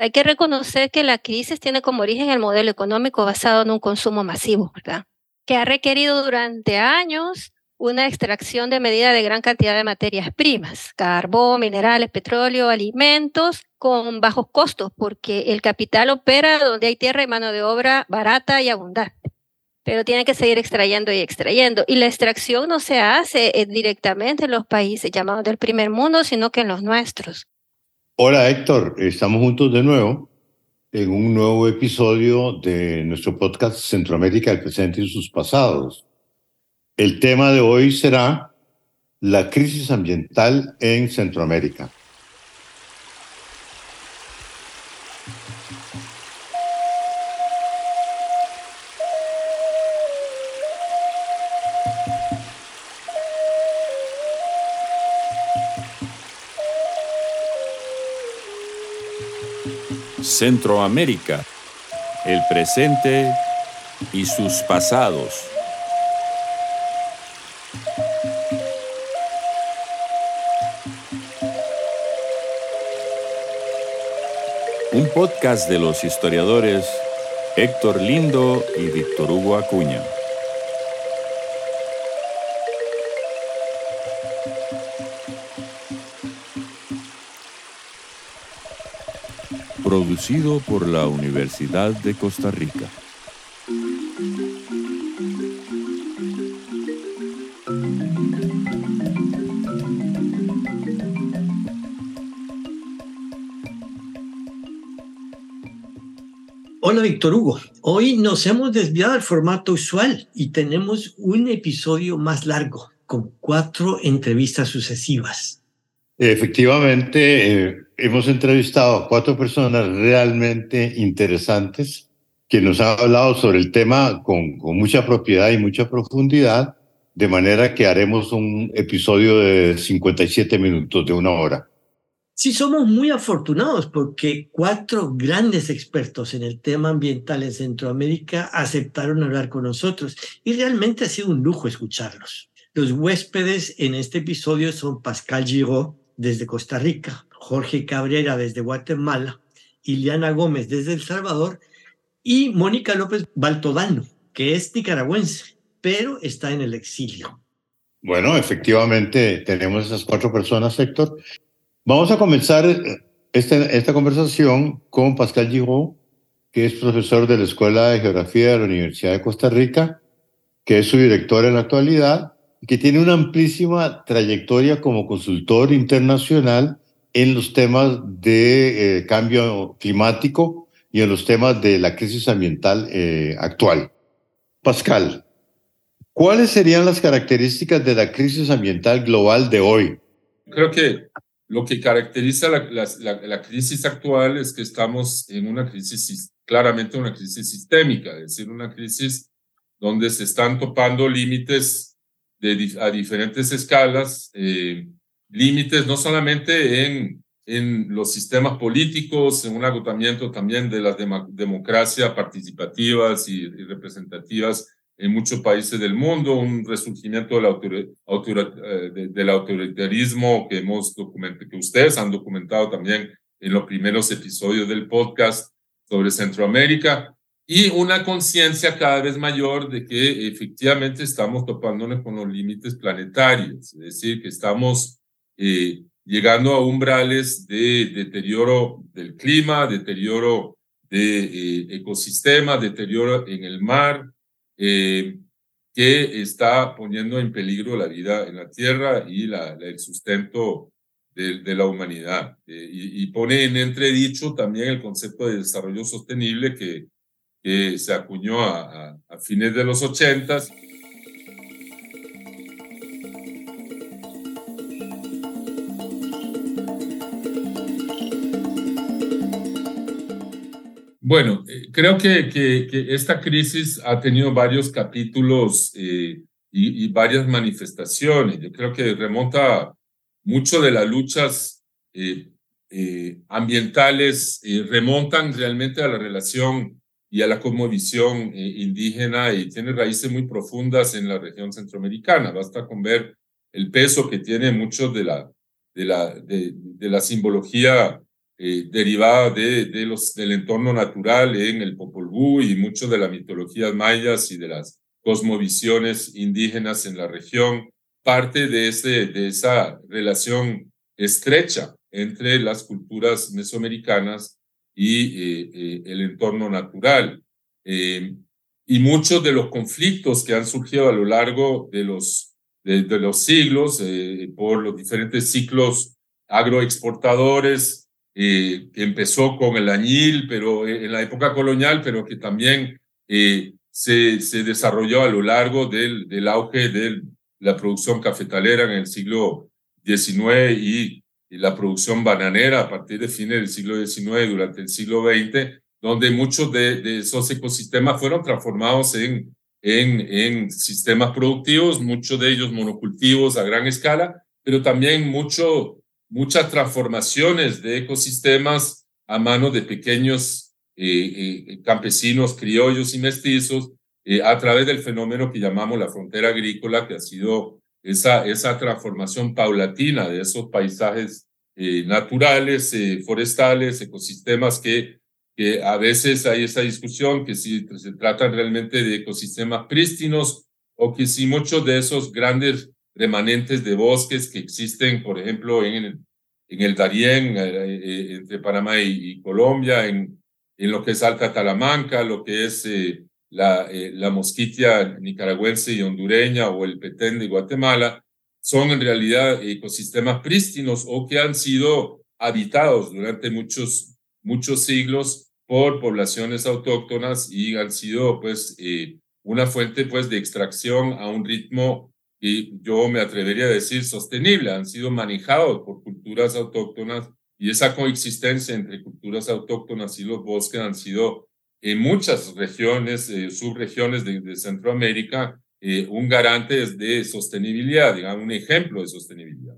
Hay que reconocer que la crisis tiene como origen el modelo económico basado en un consumo masivo, ¿verdad? Que ha requerido durante años una extracción de medida de gran cantidad de materias primas, carbón, minerales, petróleo, alimentos, con bajos costos, porque el capital opera donde hay tierra y mano de obra barata y abundante. Pero tiene que seguir extrayendo y extrayendo. Y la extracción no se hace eh, directamente en los países llamados del primer mundo, sino que en los nuestros. Hola Héctor, estamos juntos de nuevo en un nuevo episodio de nuestro podcast Centroamérica, el presente y sus pasados. El tema de hoy será la crisis ambiental en Centroamérica. Centroamérica, el presente y sus pasados. Un podcast de los historiadores Héctor Lindo y Víctor Hugo Acuña. Producido por la Universidad de Costa Rica. Hola Víctor Hugo, hoy nos hemos desviado del formato usual y tenemos un episodio más largo, con cuatro entrevistas sucesivas. Efectivamente, eh, hemos entrevistado a cuatro personas realmente interesantes que nos han hablado sobre el tema con, con mucha propiedad y mucha profundidad, de manera que haremos un episodio de 57 minutos, de una hora. Sí, somos muy afortunados porque cuatro grandes expertos en el tema ambiental en Centroamérica aceptaron hablar con nosotros y realmente ha sido un lujo escucharlos. Los huéspedes en este episodio son Pascal Giraud desde Costa Rica, Jorge Cabrera desde Guatemala, Iliana Gómez desde El Salvador y Mónica López Baltodano, que es nicaragüense, pero está en el exilio. Bueno, efectivamente tenemos esas cuatro personas, Héctor. Vamos a comenzar este, esta conversación con Pascal Giraud, que es profesor de la Escuela de Geografía de la Universidad de Costa Rica, que es su director en la actualidad y que tiene una amplísima trayectoria como consultor internacional en los temas de eh, cambio climático y en los temas de la crisis ambiental eh, actual. Pascal, ¿cuáles serían las características de la crisis ambiental global de hoy? Creo que lo que caracteriza la, crisis actual es que estamos en una crisis, claramente una crisis sistémica, es decir, una crisis donde se están topando límites de, a diferentes escalas, eh, límites no solamente en, en los sistemas políticos, en un agotamiento también de las democracias participativas y representativas en muchos países del mundo, un resurgimiento del, eh, del autoritarismo que, hemos que ustedes han documentado también en los primeros episodios del podcast sobre Centroamérica, y una conciencia cada vez mayor de que efectivamente estamos topándonos con los límites planetarios, es decir, que estamos eh, llegando a umbrales de deterioro del clima, deterioro de eh, ecosistemas, deterioro en el mar, eh, que está poniendo en peligro la vida en la Tierra y el sustento de, la humanidad. Eh, y, pone en entredicho también el concepto de desarrollo sostenible que, se acuñó a, a fines de los ochentas Bueno, eh, creo que, que, esta crisis ha tenido varios capítulos eh, y, varias manifestaciones. Yo creo que remonta mucho de las luchas eh, ambientales, remontan realmente a la relación y a la cosmovisión indígena y tiene raíces muy profundas en la región centroamericana. Basta con ver el peso que tiene mucho de la, de la, de, de la simbología derivada de, los, del entorno natural en el Popol Vuh y mucho de las mitologías mayas y de las cosmovisiones indígenas en la región, parte de, ese, de esa relación estrecha entre las culturas mesoamericanas y el entorno natural. y muchos de los conflictos que han surgido a lo largo de los, de los siglos, por los diferentes ciclos agroexportadores, eh, empezó con el añil, pero eh, en la época colonial, pero que también eh, se, se, desarrolló a lo largo del, del, auge de la producción cafetalera en el siglo XIX y, la producción bananera a partir de fines del siglo XIX durante el siglo XX, donde muchos de, de esos ecosistemas fueron transformados en, en, en sistemas productivos, muchos de ellos monocultivos a gran escala, pero también mucho muchas transformaciones de ecosistemas a mano de pequeños eh, eh, campesinos, criollos y mestizos eh, a través del fenómeno que llamamos la frontera agrícola, que ha sido esa, esa transformación paulatina de esos paisajes naturales, forestales, ecosistemas que, que a veces hay esa discusión que si se tratan realmente de ecosistemas prístinos o que si muchos de esos grandes remanentes de bosques que existen, por ejemplo, en el, en Darién, eh, eh, entre Panamá y, Colombia, en, lo que es Alta Talamanca, lo que es eh, la, la mosquitia nicaragüense y hondureña o el petén de Guatemala, son en realidad ecosistemas prístinos o que han sido habitados durante muchos, muchos siglos por poblaciones autóctonas y han sido pues una fuente pues de extracción a un ritmo y yo me atrevería a decir sostenible, han sido manejados por culturas autóctonas y esa coexistencia entre culturas autóctonas y los bosques han sido en muchas regiones, eh, subregiones de, Centroamérica, eh, un garante de sostenibilidad, digamos, un ejemplo de sostenibilidad.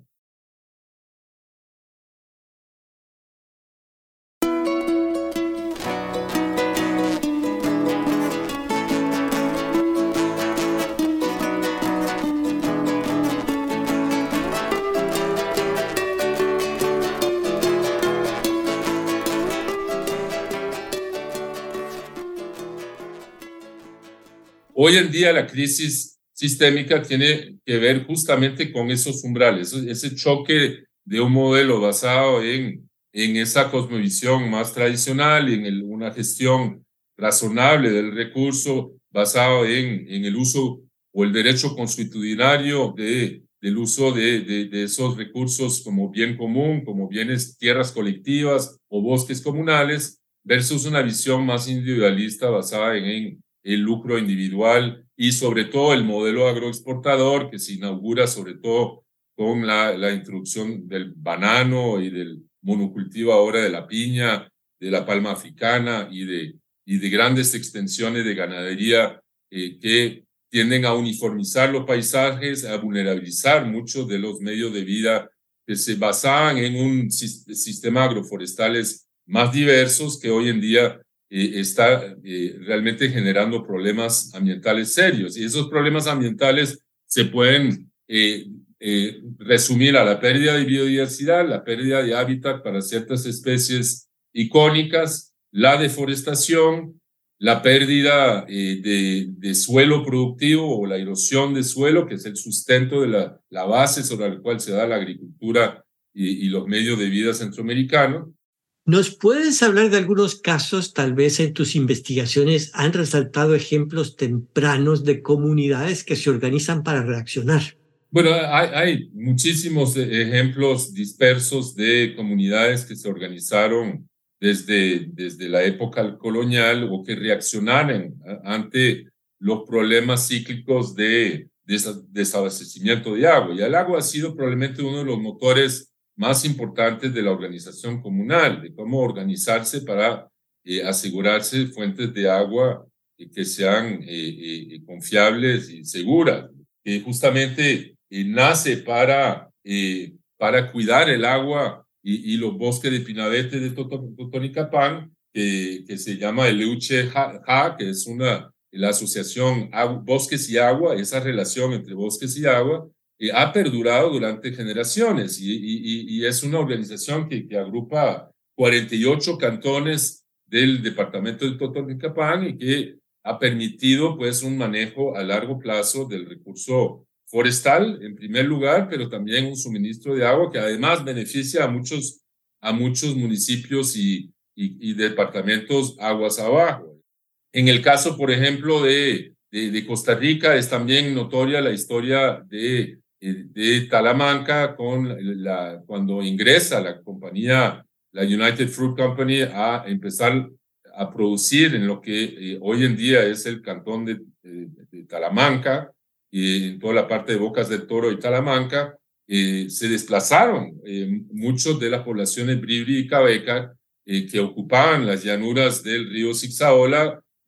Hoy en día la crisis sistémica tiene que ver justamente con esos umbrales, ese choque de un modelo basado en, en esa cosmovisión más tradicional, en una gestión razonable del recurso basado en, en el uso o el derecho consuetudinario de, del uso de, de, esos recursos como bien común, como bienes, tierras colectivas o bosques comunales, versus una visión más individualista basada en, el lucro individual y sobre todo el modelo agroexportador que se inaugura sobre todo con la, la introducción del banano y del monocultivo ahora de la piña, de la palma africana y de, y de grandes extensiones de ganadería eh, que tienden a uniformizar los paisajes, a vulnerabilizar muchos de los medios de vida que se basaban en un sistema agroforestales más diversos que hoy en día eh, está eh, realmente generando problemas ambientales serios. Y esos problemas ambientales se pueden eh, resumir a la pérdida de biodiversidad, la pérdida de hábitat para ciertas especies icónicas, la deforestación, la pérdida de, suelo productivo o la erosión de suelo, que es el sustento de la, base sobre la cual se da la agricultura y los medios de vida centroamericanos, ¿Nos puedes hablar de algunos casos, tal vez en tus investigaciones han resaltado ejemplos tempranos de comunidades que se organizan para reaccionar? Bueno, hay, muchísimos ejemplos dispersos de comunidades que se organizaron desde, desde la época colonial o que reaccionaron ante los problemas cíclicos de desabastecimiento de agua. Y el agua ha sido probablemente uno de los motores más importantes de la organización comunal, de cómo organizarse para eh, asegurarse fuentes de agua que sean eh, eh, confiables y seguras, que justamente nace para, para cuidar el agua y, los bosques de Pinabete de Totonicapán, que, se llama el EUCHE-JA, que es una, la asociación Bosques y Agua, esa relación entre bosques y agua, ha perdurado durante generaciones y, y, y, es una organización que, que agrupa 48 cantones del departamento de Totonicapán y que ha permitido pues un manejo a largo plazo del recurso forestal en primer lugar, pero también un suministro de agua que además beneficia a muchos, a muchos municipios y, y, departamentos aguas abajo. En el caso, por ejemplo, de, de, Costa Rica, es también notoria la historia de, de Talamanca con la, cuando ingresa la compañía, la United Fruit Company, a empezar a producir en lo que eh, hoy en día es el cantón de, Talamanca, y en toda la parte de Bocas del Toro y Talamanca, eh, se desplazaron eh, muchos de las poblaciones Bribri y Cabeca que ocupaban las llanuras del río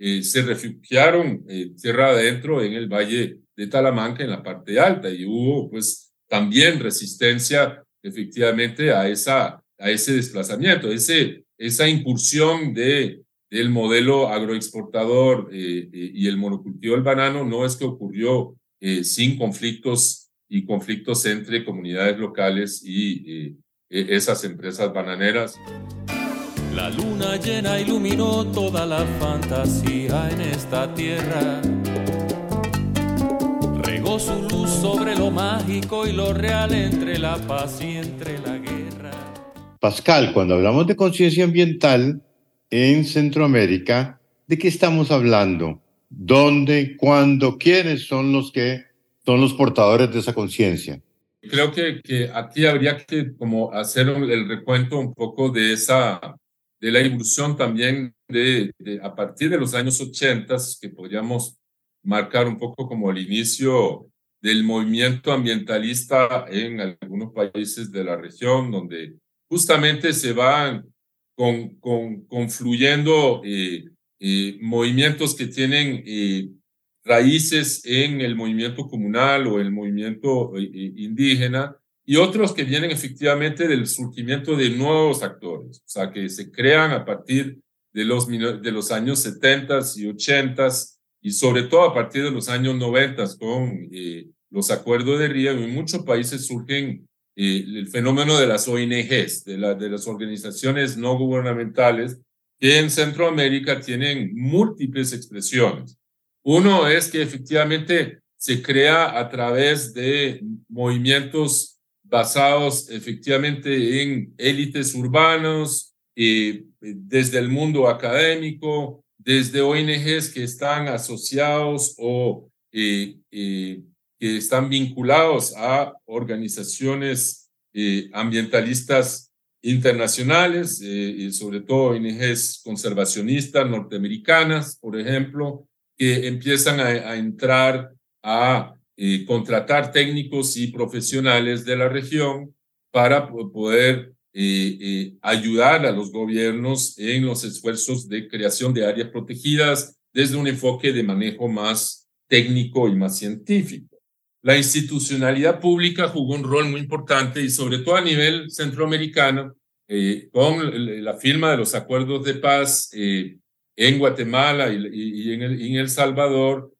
Zixaola, se refugiaron tierra adentro en el valle de Talamanca, en la parte alta, y hubo pues también resistencia efectivamente a, esa, a ese desplazamiento, ese, esa incursión de, del modelo agroexportador y el monocultivo del banano no es que ocurrió eh, sin conflictos y conflictos entre comunidades locales y eh, e, esas empresas bananeras. La luna llena iluminó toda la fantasía en esta tierra. Regó su luz sobre lo mágico y lo real entre la paz y entre la guerra. Pascal, cuando hablamos de conciencia ambiental en Centroamérica, ¿de qué estamos hablando? dónde, cuándo, quiénes son los que son los portadores de esa conciencia. Creo que, que aquí habría que como hacer el recuento un poco de esa, de la evolución también de, a partir de los años 80, que podríamos marcar un poco como el inicio del movimiento ambientalista en algunos países de la región, donde justamente se van con, con, confluyendo eh, eh, movimientos que tienen eh, raíces en el movimiento comunal o el movimiento indígena y otros que vienen efectivamente del surgimiento de nuevos actores, o sea, que se crean a partir de los, de los años 70 y 80 y sobre todo a partir de los años 90 con los acuerdos de Río. En muchos países surgen el fenómeno de las ONGs, de, la, de las organizaciones no gubernamentales, que en Centroamérica tienen múltiples expresiones. Uno es que efectivamente se crea a través de movimientos basados efectivamente en élites urbanos, y desde el mundo académico, desde ONGs que están asociados o que están vinculados a organizaciones eh, ambientalistas internacionales, eh, y sobre todo ONGs conservacionistas norteamericanas, por ejemplo, que empiezan a, entrar a eh, contratar técnicos y profesionales de la región para poder eh, ayudar a los gobiernos en los esfuerzos de creación de áreas protegidas desde un enfoque de manejo más técnico y más científico. La institucionalidad pública jugó un rol muy importante y sobre todo a nivel centroamericano, eh, con la firma de los acuerdos de paz eh, en Guatemala y, en, el, Salvador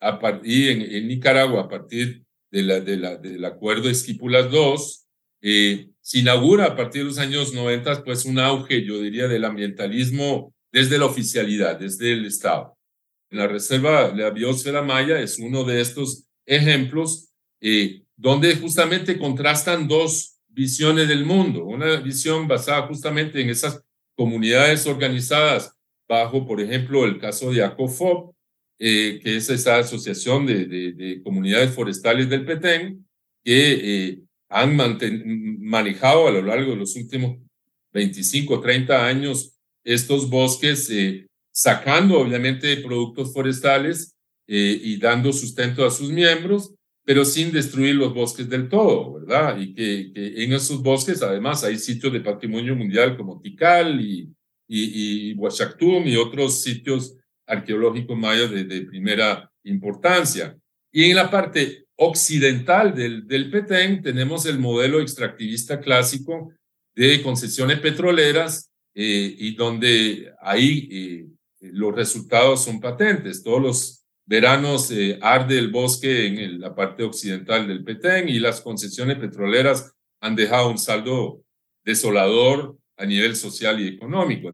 eh, y en, Nicaragua a partir de la, de la, del acuerdo de Esquipulas II, se inaugura a partir de los años 90 pues un auge, yo diría, del ambientalismo desde la oficialidad, desde el Estado. La Reserva de la Biosfera Maya es uno de estos ejemplos eh, donde justamente contrastan dos visiones del mundo, una visión basada justamente en esas comunidades organizadas bajo, por ejemplo, el caso de ACOFOP, eh, que es esa asociación de, de, comunidades forestales del Petén, que eh, han manejado a lo largo de los últimos 25, 30 años estos bosques, sacando obviamente productos forestales y dando sustento a sus miembros, pero sin destruir los bosques del todo, ¿verdad? Y que, en esos bosques además hay sitios de patrimonio mundial como Tikal y, y, y y otros sitios arqueológicos mayas de, primera importancia. Y en la parte occidental del, del Petén tenemos el modelo extractivista clásico de concesiones petroleras eh, y donde ahí eh, los resultados son patentes. Todos los veranos eh, arde el bosque en la parte occidental del Petén y las concesiones petroleras han dejado un saldo desolador a nivel social y económico.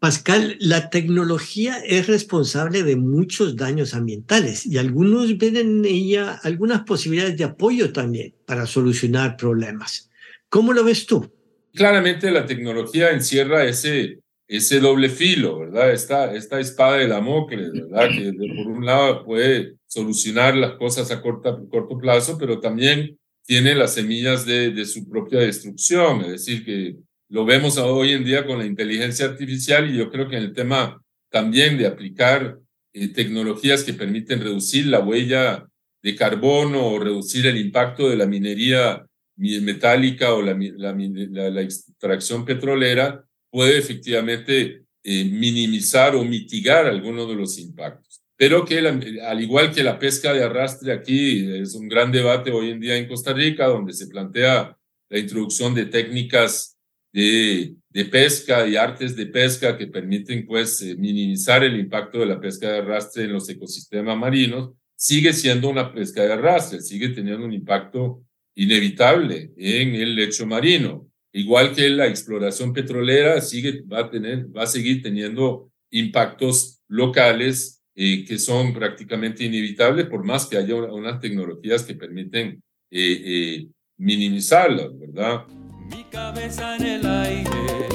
Pascal, la tecnología es responsable de muchos daños ambientales y algunos ven en ella algunas posibilidades de apoyo también para solucionar problemas. ¿Cómo lo ves tú? Claramente la tecnología encierra ese, ese doble filo, ¿verdad? Esta, esta espada de Damocles, ¿verdad? Que por un lado puede solucionar las cosas a corto, corto plazo, pero también tiene las semillas de, de su propia destrucción, es decir, que lo vemos hoy en día con la inteligencia artificial y yo creo que en el tema también de aplicar eh, tecnologías que permiten reducir la huella de carbono o reducir el impacto de la minería metálica o la, la, extracción petrolera, puede efectivamente eh, minimizar o mitigar algunos de los impactos. Pero que al igual que la pesca de arrastre aquí, es un gran debate hoy en día en Costa Rica, donde se plantea la introducción de técnicas de, pesca y artes de pesca que permiten pues eh, minimizar el impacto de la pesca de arrastre en los ecosistemas marinos, sigue siendo una pesca de arrastre, sigue teniendo un impacto inevitable en el lecho marino. Igual que la exploración petrolera sigue, va, a tener, va a seguir teniendo impactos locales eh, que son prácticamente inevitables, por más que haya unas tecnologías que permiten eh, eh, minimizarlas, ¿verdad? Mi cabeza en el aire,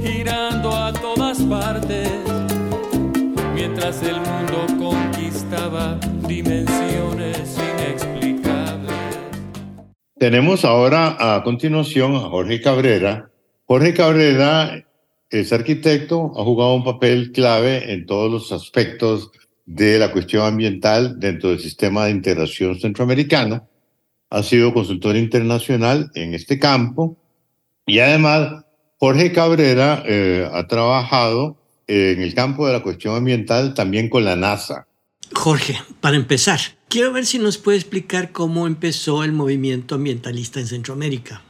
girando a todas partes, mientras el mundo conquistaba dimensiones inexplicables. Tenemos ahora a continuación a Jorge Cabrera. Jorge Cabrera es arquitecto, ha jugado un papel clave en todos los aspectos de la cuestión ambiental dentro del sistema de integración centroamericano ha sido consultor internacional en este campo y además Jorge Cabrera eh, ha trabajado en el campo de la cuestión ambiental también con la NASA. Jorge, para empezar, quiero ver si nos puede explicar cómo empezó el movimiento ambientalista en Centroamérica.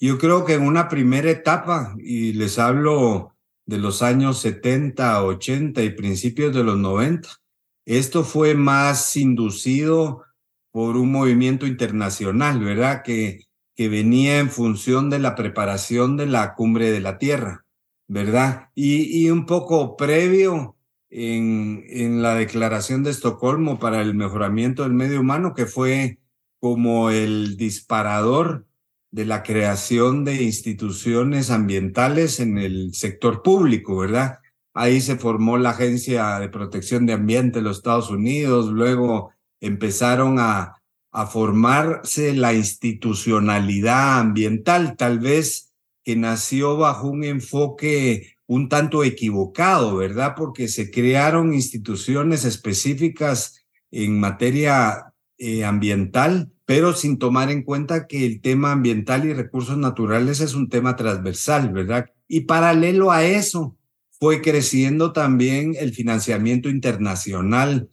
Yo creo que en una primera etapa, y les hablo de los años 70, 80 y principios de los 90, esto fue más inducido por un movimiento internacional, ¿verdad? Que, que venía en función de la preparación de la cumbre de la Tierra, ¿verdad? Y, y un poco previo en, en la declaración de Estocolmo para el mejoramiento del medio humano, que fue como el disparador de la creación de instituciones ambientales en el sector público, ¿verdad? Ahí se formó la Agencia de Protección de Ambiente de los Estados Unidos, luego empezaron a, a formarse la institucionalidad ambiental, tal vez que nació bajo un enfoque un tanto equivocado, ¿verdad? Porque se crearon instituciones específicas en materia eh, ambiental, pero sin tomar en cuenta que el tema ambiental y recursos naturales es un tema transversal, ¿verdad? Y paralelo a eso, fue creciendo también el financiamiento internacional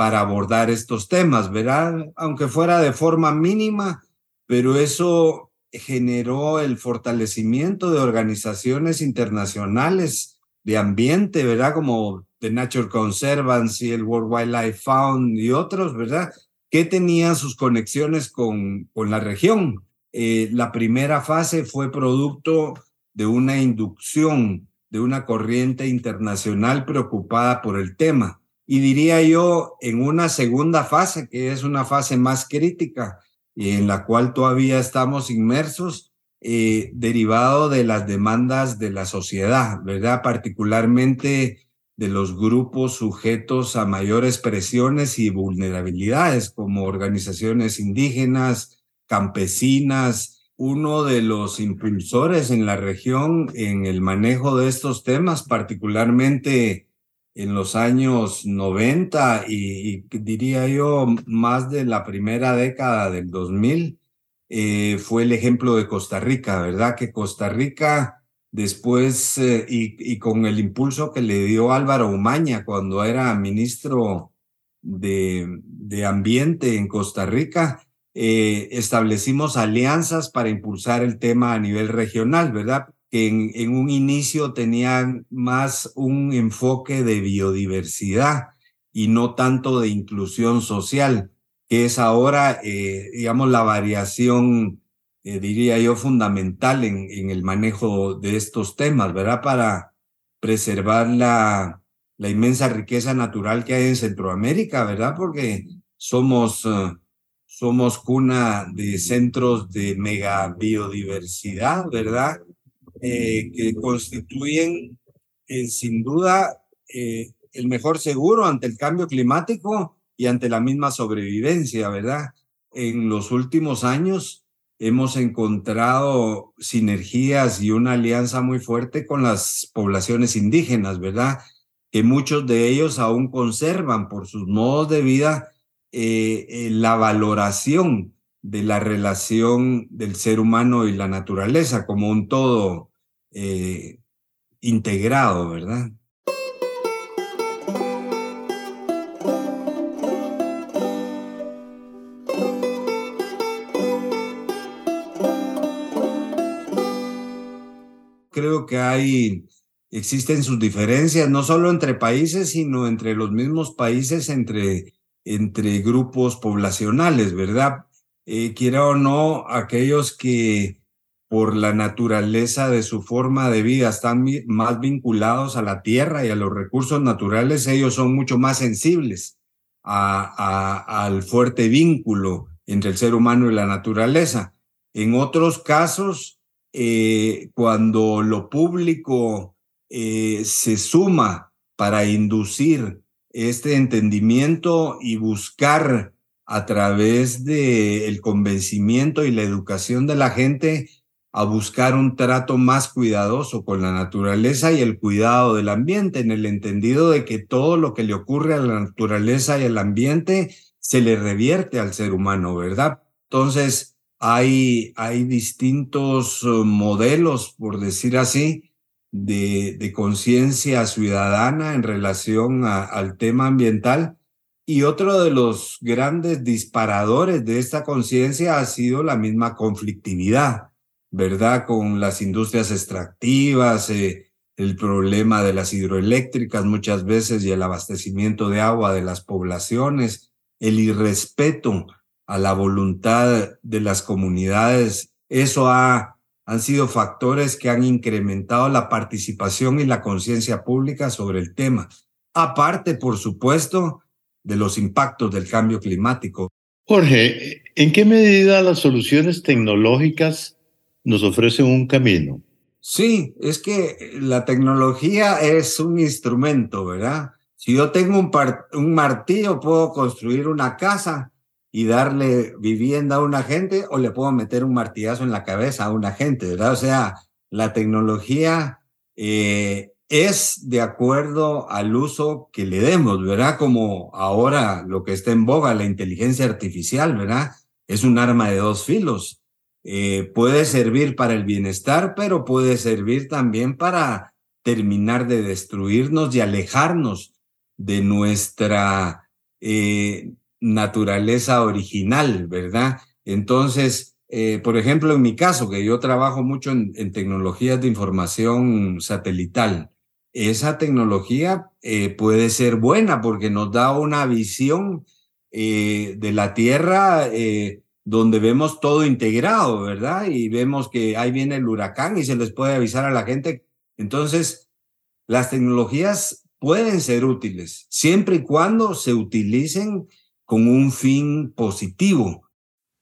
para abordar estos temas, ¿verdad? Aunque fuera de forma mínima, pero eso generó el fortalecimiento de organizaciones internacionales de ambiente, ¿verdad? Como The Nature Conservancy, el World Wildlife Fund y otros, ¿verdad? Que tenían sus conexiones con, con la región. Eh, la primera fase fue producto de una inducción de una corriente internacional preocupada por el tema y diría yo en una segunda fase, que es una fase más crítica y en la cual todavía estamos inmersos, eh, derivado de las demandas de la sociedad, ¿verdad? Particularmente de los grupos sujetos a mayores presiones y vulnerabilidades, como organizaciones indígenas, campesinas, uno de los impulsores en la región en el manejo de estos temas, particularmente en los años 90 y, diría yo más de la primera década del 2000 eh, fue el ejemplo de Costa Rica, ¿verdad? Que Costa Rica después eh, y, con el impulso que le dio Álvaro Umaña cuando era ministro de, de Ambiente en Costa Rica, eh, establecimos alianzas para impulsar el tema a nivel regional, ¿verdad? Que en, en un inicio tenían más un enfoque de biodiversidad y no tanto de inclusión social, que es ahora, eh, digamos, la variación, eh, diría yo, fundamental en, en el manejo de estos temas, ¿verdad? Para preservar la, la inmensa riqueza natural que hay en Centroamérica, ¿verdad? Porque somos, uh, somos cuna de centros de mega biodiversidad, ¿verdad? Eh, que constituyen eh, sin duda eh, el mejor seguro ante el cambio climático y ante la misma sobrevivencia, ¿verdad? En los últimos años hemos encontrado sinergias y una alianza muy fuerte con las poblaciones indígenas, ¿verdad? que muchos de ellos aún conservan por sus modos de vida la valoración de la relación del ser humano y la naturaleza como un todo eh, integrado, ¿verdad? Creo que hay existen sus diferencias, no solo entre países, sino entre los mismos países, entre, entre grupos poblacionales, ¿verdad? Eh, quiera o no, aquellos que por la naturaleza de su forma de vida están más vinculados a la tierra y a los recursos naturales, ellos son mucho más sensibles al fuerte vínculo entre el ser humano y la naturaleza. En otros casos, eh, cuando lo público eh, se suma para inducir este entendimiento y buscar a través del el convencimiento y la educación de la gente a buscar un trato más cuidadoso con la naturaleza y el cuidado del ambiente, en el entendido de que todo lo que le ocurre a la naturaleza y al ambiente se le revierte al ser humano, ¿verdad? Entonces, hay, hay distintos uh, modelos, por decir así, de, conciencia ciudadana en relación al tema ambiental. Y otro de los grandes disparadores de esta conciencia ha sido la misma conflictividad, ¿verdad? Con las industrias extractivas, eh, el problema de las hidroeléctricas muchas veces y el abastecimiento de agua de las poblaciones, el irrespeto a la voluntad de las comunidades. Eso ha han sido factores que han incrementado la participación y la conciencia pública sobre el tema, aparte, por supuesto, de los impactos del cambio climático. Jorge, ¿en qué medida las soluciones tecnológicas nos ofrecen un camino? Sí, es que la tecnología es un instrumento, ¿verdad? Si yo tengo un, un martillo, puedo construir una casa, y darle vivienda a una gente o le puedo meter un martillazo en la cabeza a una gente, ¿verdad? O sea, la tecnología eh, es de acuerdo al uso que le demos, ¿verdad? Como ahora lo que está en boga, la inteligencia artificial, ¿verdad? Es un arma de dos filos. Eh, puede servir para el bienestar, pero puede servir también para terminar de destruirnos y alejarnos de nuestra eh, naturaleza original, ¿verdad? Entonces, eh, por ejemplo, en mi caso, que yo trabajo mucho en, tecnologías de información satelital, esa tecnología puede ser buena porque nos da una visión de la Tierra donde vemos todo integrado, ¿verdad? Y vemos que ahí viene el huracán y se les puede avisar a la gente. Entonces, las tecnologías pueden ser útiles siempre y cuando se utilicen con un fin positivo.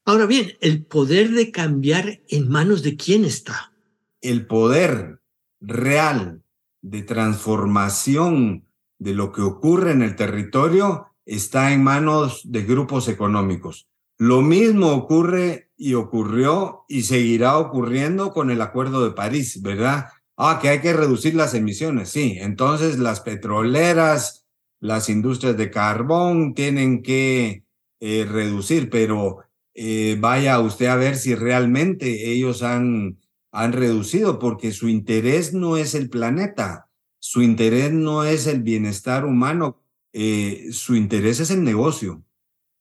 Ahora bien, el poder de cambiar en manos de quién está. El poder real de transformación de lo que ocurre en el territorio está en manos de grupos económicos. Lo mismo ocurre y ocurrió y seguirá ocurriendo con el Acuerdo de París, ¿verdad? Ah, que hay que reducir las emisiones, sí. Entonces las petroleras, las industrias de carbón tienen que eh, reducir, pero eh, vaya usted a ver si realmente ellos han, han reducido, porque su interés no es el planeta, su interés no es el bienestar humano, eh, su interés es el negocio.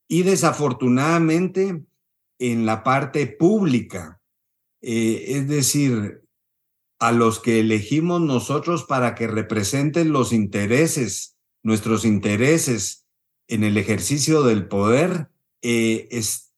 Y desafortunadamente, en la parte pública, eh, es decir, a los que elegimos nosotros para que representen los intereses, nuestros intereses en el ejercicio del poder, eh,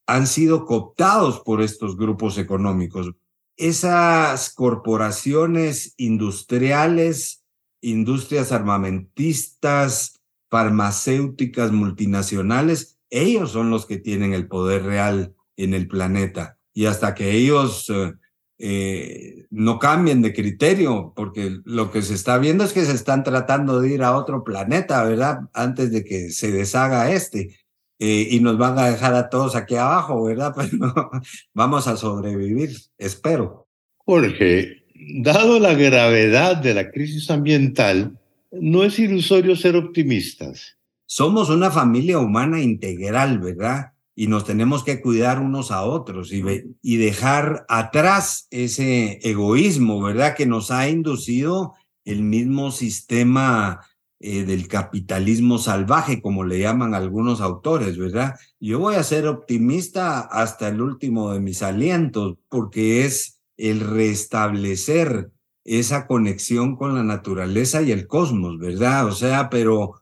han sido cooptados por estos grupos económicos. Esas corporaciones industriales, industrias armamentistas, farmacéuticas, multinacionales, ellos son los que tienen el poder real en el planeta. Y hasta que ellos eh, eh, no cambien de criterio, porque lo que se está viendo es que se están tratando de ir a otro planeta, ¿verdad? Antes de que se deshaga este. Eh, y nos van a dejar a todos aquí abajo, ¿verdad? Pero vamos a sobrevivir, espero. Jorge, dado la gravedad de la crisis ambiental, no es ilusorio ser optimistas. Somos una familia humana integral, ¿verdad? y nos tenemos que cuidar unos a otros y, y dejar atrás ese egoísmo, ¿verdad? Que nos ha inducido el mismo sistema eh, del capitalismo salvaje, como le llaman algunos autores, ¿verdad? Yo voy a ser optimista hasta el último de mis alientos, porque es el restablecer esa conexión con la naturaleza y el cosmos, ¿verdad? O sea, pero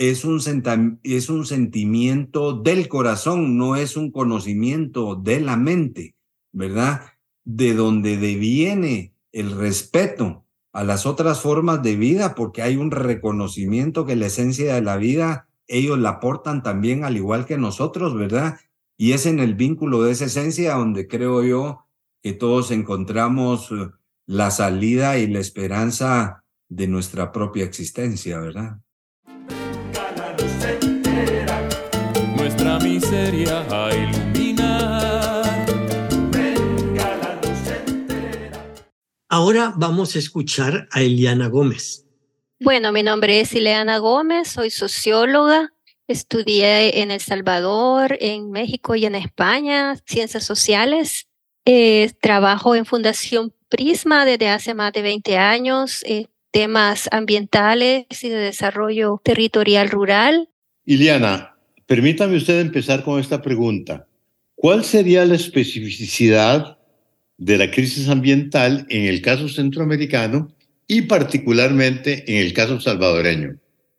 es un, es un sentimiento del corazón, no es un conocimiento de la mente, ¿verdad? De donde deviene el respeto a las otras formas de vida, porque hay un reconocimiento que la esencia de la vida, ellos la aportan también al igual que nosotros, ¿verdad? Y es en el vínculo de esa esencia donde creo yo que todos encontramos eh, la salida y la esperanza de nuestra propia existencia, ¿verdad? Nuestra miseria a iluminar. Venga la luz Ahora vamos a escuchar a Eliana Gómez. Bueno, mi nombre es Ileana Gómez, soy socióloga. Estudié en El Salvador, en México y en España, ciencias sociales. Eh, trabajo en Fundación Prisma desde hace más de 20 años, eh, temas ambientales y de desarrollo territorial rural. Ileana, Permítame usted empezar con esta pregunta. ¿Cuál sería la especificidad de la crisis ambiental en el caso centroamericano y particularmente en el caso salvadoreño?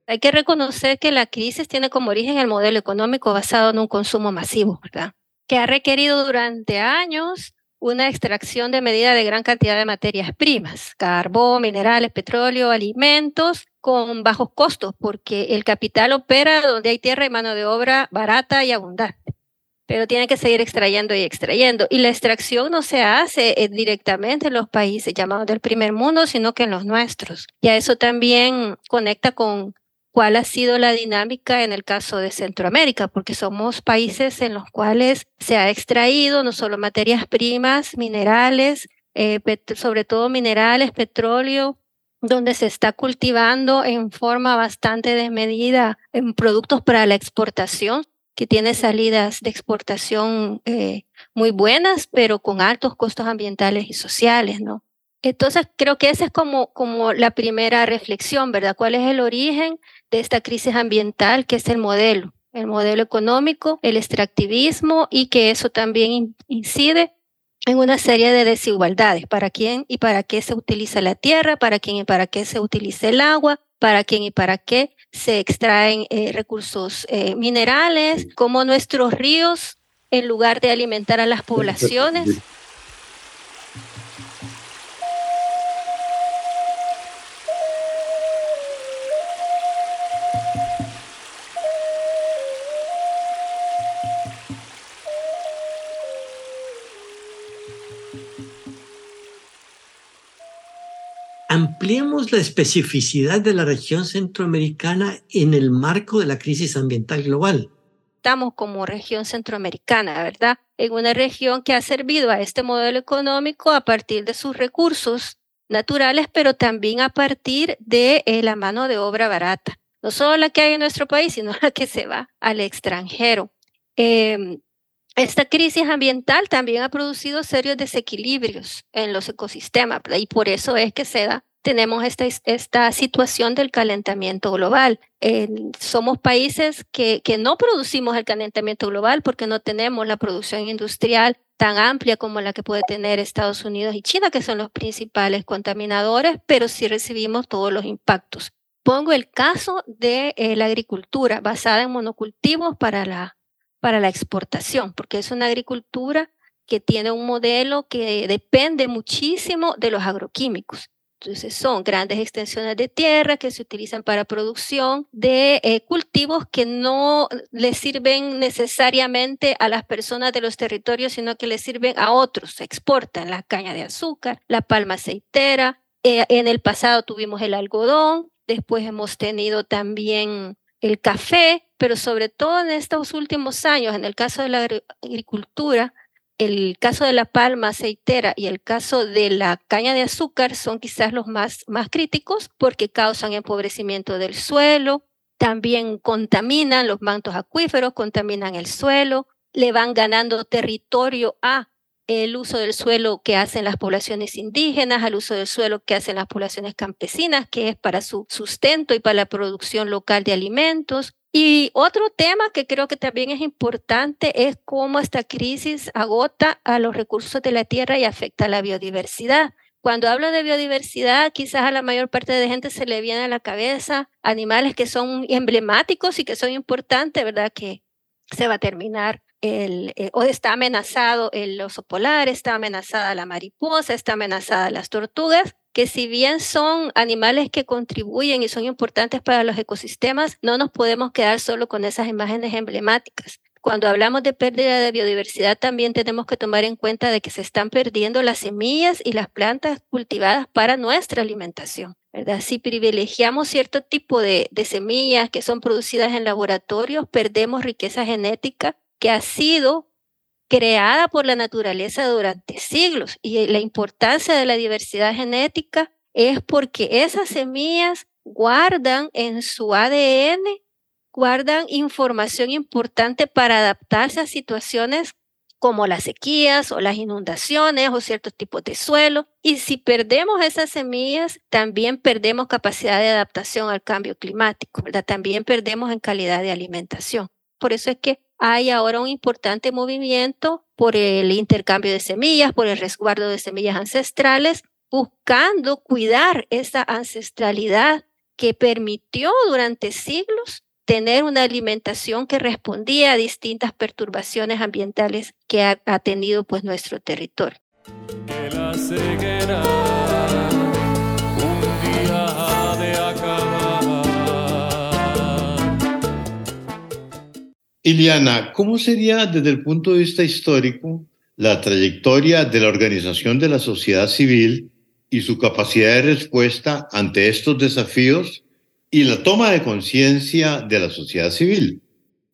Hay que reconocer que la crisis tiene como origen el modelo económico basado en un consumo masivo, ¿verdad? Que ha requerido durante años una extracción de medida de gran cantidad de materias primas, carbón, minerales, petróleo, alimentos, con bajos costos, porque el capital opera donde hay tierra y mano de obra barata y abundante. Pero tiene que seguir extrayendo y extrayendo. Y la extracción no se hace eh, directamente en los países llamados del primer mundo, sino que en los nuestros. Y eso también conecta con cuál ha sido la dinámica en el caso de Centroamérica, porque somos países en los cuales se ha extraído no solo materias primas, minerales, eh, sobre todo minerales, petróleo, donde se está cultivando en forma bastante desmedida en productos para la exportación, que tiene salidas de exportación eh, muy buenas, pero con altos costos ambientales y sociales, ¿no? Entonces, creo que esa es como, como la primera reflexión, ¿verdad? ¿Cuál es el origen de esta crisis ambiental, que es el modelo? El modelo económico, el extractivismo y que eso también incide en una serie de desigualdades, para quién y para qué se utiliza la tierra, para quién y para qué se utiliza el agua, para quién y para qué se extraen eh, recursos eh, minerales, como nuestros ríos, en lugar de alimentar a las poblaciones, ampliemos la especificidad de la región centroamericana en el marco de la crisis ambiental global. Estamos como región centroamericana, ¿verdad? En una región que ha servido a este modelo económico a partir de sus recursos naturales, pero también a partir de eh, la mano de obra barata. No solo la que hay en nuestro país, sino la que se va al extranjero. Em, esta crisis ambiental también ha producido serios desequilibrios en los ecosistemas y por eso es que se da tenemos esta, esta situación del calentamiento global. somos países que, que no producimos el calentamiento global porque no tenemos la producción industrial tan amplia como la que puede tener Estados Unidos y China, que son los principales contaminadores, pero sí recibimos todos los impactos. Pongo el caso de eh, la agricultura basada en monocultivos para la, para la exportación, porque es una agricultura que tiene un modelo que depende muchísimo de los agroquímicos. Entonces son grandes extensiones de tierra que se utilizan para producción de eh, cultivos que no le sirven necesariamente a las personas de los territorios, sino que le sirven a otros. Se exportan la caña de azúcar, la palma aceitera. Eh, en el pasado tuvimos el algodón, después hemos tenido también el café, pero sobre todo en estos últimos años, en el caso de la agricultura, el caso de la palma aceitera y el caso de la caña de azúcar son quizás los más, más críticos porque causan empobrecimiento del suelo, también contaminan los mantos acuíferos, contaminan el suelo, le van ganando territorio a el uso del suelo que hacen las poblaciones indígenas, al uso del suelo que hacen las poblaciones campesinas, que es para su sustento y para la producción local de alimentos. Y otro tema que creo que también es importante es cómo esta crisis agota a los recursos de la tierra y afecta a la biodiversidad. Cuando hablo de biodiversidad, quizás a la mayor parte de gente se le viene a la cabeza animales que son emblemáticos y que son importantes, ¿verdad? Que se va a terminar el, eh, o está amenazado el oso polar, está amenazada la mariposa, está amenazada las tortugas, que si bien son animales que contribuyen y son importantes para los ecosistemas, no nos podemos quedar solo con esas imágenes emblemáticas. Cuando hablamos de pérdida de biodiversidad, también tenemos que tomar en cuenta de que se están perdiendo las semillas y las plantas cultivadas para nuestra alimentación. ¿verdad? Si privilegiamos cierto tipo de, de semillas que son producidas en laboratorios, perdemos riqueza genética que ha sido creada por la naturaleza durante siglos. Y la importancia de la diversidad genética es porque esas semillas guardan en su ADN, guardan información importante para adaptarse a situaciones como las sequías o las inundaciones o ciertos tipos de suelo. Y si perdemos esas semillas, también perdemos capacidad de adaptación al cambio climático. También perdemos en calidad de alimentación. Por eso es que hay ahora un importante movimiento por el intercambio de semillas, por el resguardo de semillas ancestrales, buscando cuidar esa ancestralidad que permitió durante siglos tener una alimentación que respondía a distintas perturbaciones ambientales que ha, tenido pues nuestro territorio. Iliana, ¿cómo sería desde el punto de vista histórico la trayectoria de la organización de la sociedad civil y su capacidad de respuesta ante estos desafíos y la toma de conciencia de la sociedad civil?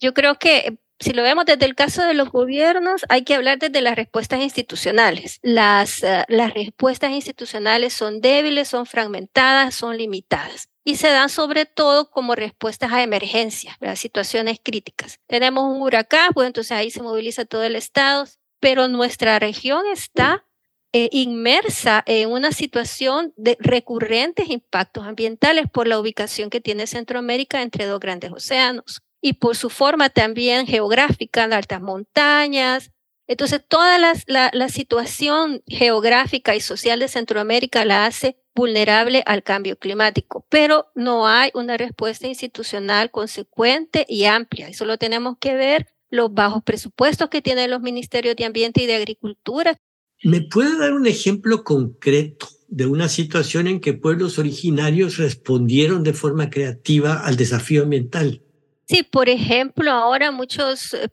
Yo creo que si lo vemos desde el caso de los gobiernos, hay que hablar desde las respuestas institucionales. Las, eh, las respuestas institucionales son débiles, son fragmentadas, son limitadas y se dan sobre todo como respuestas a emergencias, a situaciones críticas. Tenemos un huracán, pues entonces ahí se moviliza todo el Estado, pero nuestra región está eh, inmersa en una situación de recurrentes impactos ambientales por la ubicación que tiene Centroamérica entre dos grandes océanos y por su forma también geográfica, altas montañas. Entonces, toda la, la situación geográfica y social de Centroamérica la hace vulnerable al cambio climático, pero no hay una respuesta institucional consecuente y amplia. Eso lo tenemos que ver los bajos presupuestos que tienen los ministerios de Ambiente y de Agricultura. ¿Me puede dar un ejemplo concreto de una situación en que pueblos originarios respondieron de forma creativa al desafío ambiental? Sí, por ejemplo, ahora muchas eh,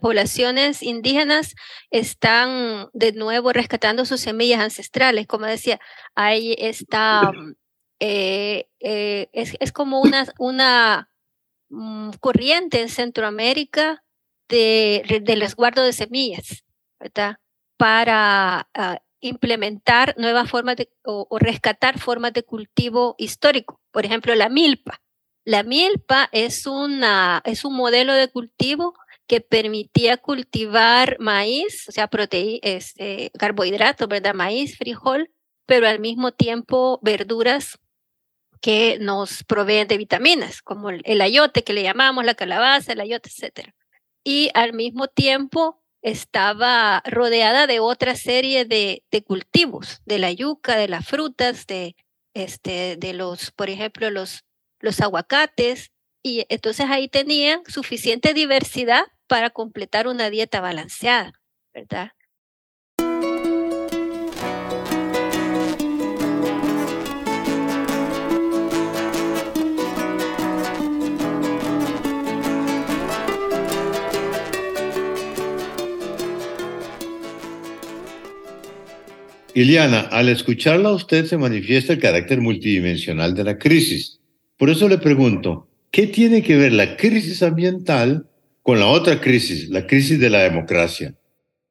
poblaciones indígenas están de nuevo rescatando sus semillas ancestrales. Como decía, ahí está, mm, eh, eh, es, es, como una, una mm, corriente en Centroamérica de, de resguardo de semillas, ¿verdad? Para ah, implementar nuevas formas de, o rescatar formas de cultivo histórico. Por ejemplo, la milpa la milpa es, una, es un modelo de cultivo que permitía cultivar maíz, o sea, este, carbohidratos, ¿verdad? Maíz, frijol, pero al mismo tiempo verduras que nos proveen de vitaminas, como el, el ayote que le llamamos, la calabaza, el ayote, etc. Y al mismo tiempo estaba rodeada de otra serie de, de, cultivos, de la yuca, de las frutas, de, este, de los, por ejemplo, los, los aguacates. Y entonces ahí tenían suficiente diversidad para completar una dieta balanceada, ¿verdad? Iliana, al escucharla usted se manifiesta el carácter multidimensional de la crisis. Por eso le pregunto, ¿qué tiene que ver la crisis ambiental con la otra crisis, la crisis de la democracia?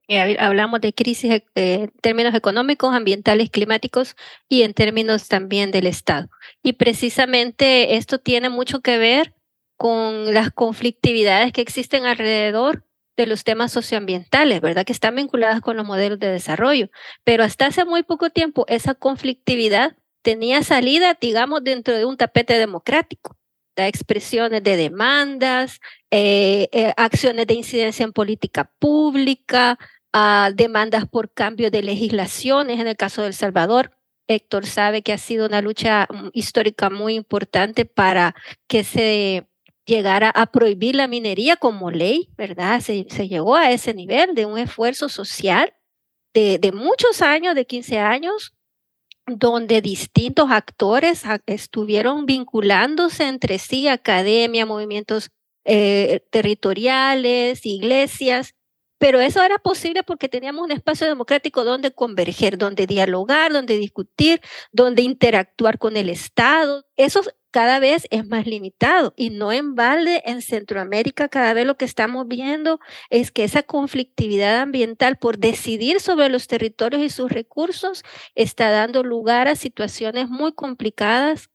Eh, hablamos de crisis eh, en términos económicos, ambientales, climáticos y en términos también del Estado. Y precisamente esto tiene mucho que ver con las conflictividades que existen alrededor de los temas socioambientales, ¿verdad? Que están vinculadas con los modelos de desarrollo. Pero hasta hace muy poco tiempo esa conflictividad tenía salida, digamos, dentro de un tapete democrático. Da expresiones de demandas, eh, eh, acciones de incidencia en política pública, uh, demandas por cambio de legislaciones, en el caso de El Salvador. Héctor sabe que ha sido una lucha mm, histórica muy importante para que se llegara a prohibir la minería como ley, ¿verdad? Se, llegó a ese nivel de un esfuerzo social de, de, muchos años, de 15 años, donde distintos actores estuvieron vinculándose entre sí, academia, movimientos eh, territoriales, iglesias, pero eso era posible porque teníamos un espacio democrático donde converger, donde dialogar, donde discutir, donde interactuar con el Estado. Eso cada vez es más limitado y no en balde en Centroamérica cada vez lo que estamos viendo es que esa conflictividad ambiental por decidir sobre los territorios y sus recursos está dando lugar a situaciones muy complicadas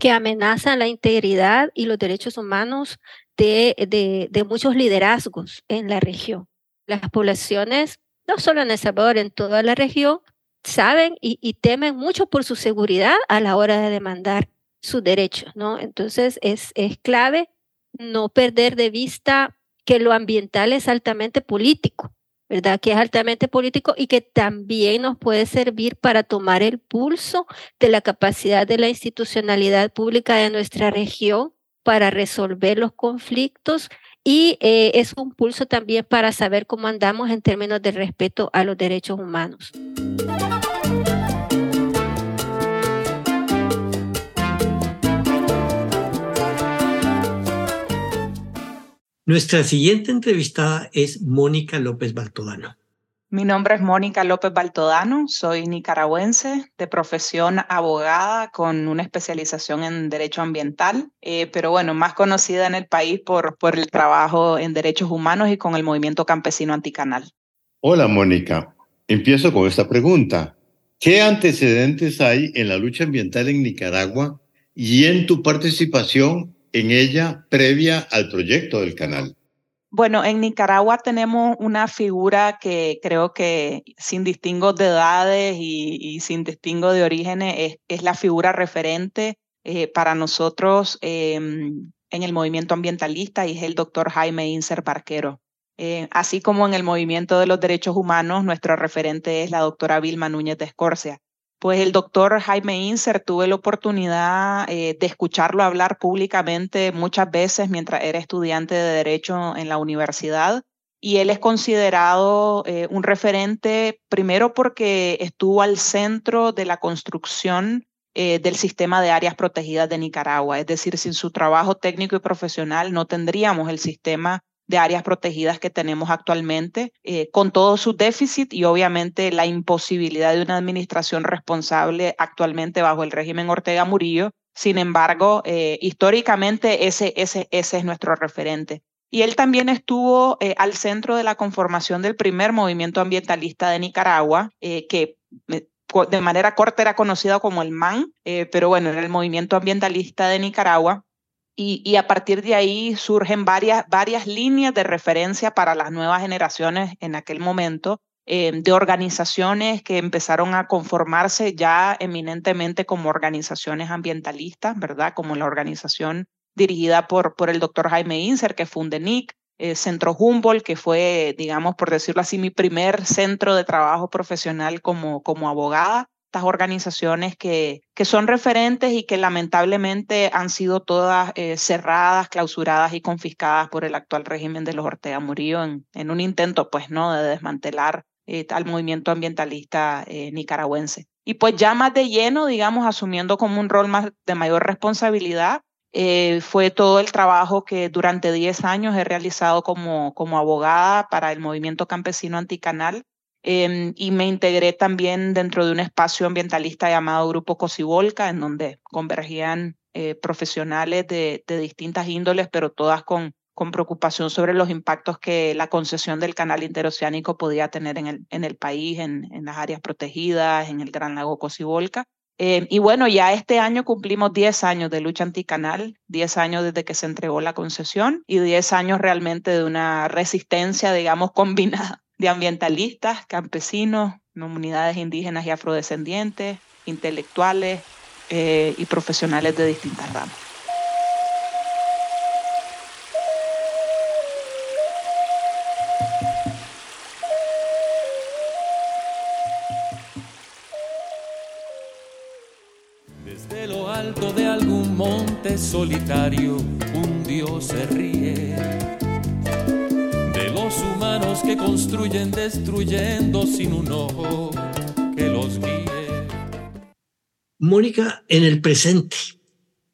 que amenazan la integridad y los derechos humanos de, de, muchos liderazgos en la región. Las poblaciones, no solo en El Salvador, en toda la región, saben y temen mucho por su seguridad a la hora de demandar sus derechos, ¿no? Entonces es, es clave no perder de vista que lo ambiental es altamente político, ¿verdad? Que es altamente político y que también nos puede servir para tomar el pulso de la capacidad de la institucionalidad pública de nuestra región para resolver los conflictos y eh, es un pulso también para saber cómo andamos en términos de respeto a los derechos humanos. Nuestra siguiente entrevistada es Mónica López Baltodano. Mi nombre es Mónica López Baltodano, soy nicaragüense, de profesión abogada con una especialización en derecho ambiental, eh, pero bueno, más conocida en el país por, por el trabajo en derechos humanos y con el movimiento campesino anticanal. Hola Mónica, empiezo con esta pregunta. ¿Qué antecedentes hay en la lucha ambiental en Nicaragua y en tu participación en ella previa al proyecto del canal? Bueno, en Nicaragua tenemos una figura que creo que sin distingo de edades y, sin distingo de orígenes es, la figura referente eh, para nosotros em, en el movimiento ambientalista y es el doctor Jaime Inser Barquero. Eh, así como en el movimiento de los derechos humanos, nuestro referente es la doctora Vilma Núñez de Escorcia. Pues el doctor Jaime Inser tuve la oportunidad eh, de escucharlo hablar públicamente muchas veces mientras era estudiante de Derecho en la universidad. Y él es considerado eh, un referente, primero porque estuvo al centro de la construcción eh, del sistema de áreas protegidas de Nicaragua. Es decir, sin su trabajo técnico y profesional no tendríamos el sistema de áreas protegidas que tenemos actualmente, eh, con todos sus déficits y obviamente la imposibilidad de una administración responsable actualmente bajo el régimen Ortega Murillo. Sin embargo, eh, históricamente ese, ese, ese es nuestro referente. Y él también estuvo eh, al centro de la conformación del primer movimiento ambientalista de Nicaragua, que de manera corta era conocido como el MAN, pero bueno, era el movimiento ambientalista de Nicaragua, y, a partir de ahí surgen varias, varias líneas de referencia para las nuevas generaciones en aquel momento. eh, de organizaciones que empezaron a conformarse ya eminentemente como organizaciones ambientalistas, ¿verdad? Como la organización dirigida por, por el doctor Jaime Inser, que funde NIC, eh, Centro Humboldt, que fue, digamos, por decirlo así, mi primer centro de trabajo profesional como, como abogada. Estas organizaciones que, que son referentes y que lamentablemente han sido todas eh, cerradas, clausuradas y confiscadas por el actual régimen de los Ortega Murillo en, en un intento, pues, ¿no?, de desmantelar eh, al movimiento ambientalista eh, nicaragüense. Y pues ya más de lleno, digamos, asumiendo como un rol más de mayor responsabilidad, eh, fue todo el trabajo que durante 10 años he realizado como, como abogada para el movimiento campesino anticanal em, y me integré también dentro de un espacio ambientalista llamado Grupo Cosibolca, en donde convergían profesionales de, de distintas índoles, pero todas con con preocupación sobre los impactos que la concesión del canal interoceánico podía tener en el, en el país, en, en las áreas protegidas, en el Gran Lago Cocibolca. Eh, y bueno, ya este año cumplimos 10 años de lucha anticanal, 10 años desde que se entregó la concesión y 10 años realmente de una resistencia, digamos, combinada de ambientalistas, campesinos, comunidades indígenas y afrodescendientes, intelectuales eh, y profesionales de distintas ramas. solitario un dios se ríe de que construyen destruyendo sin un ojo que los guíe. Mónica, en el presente,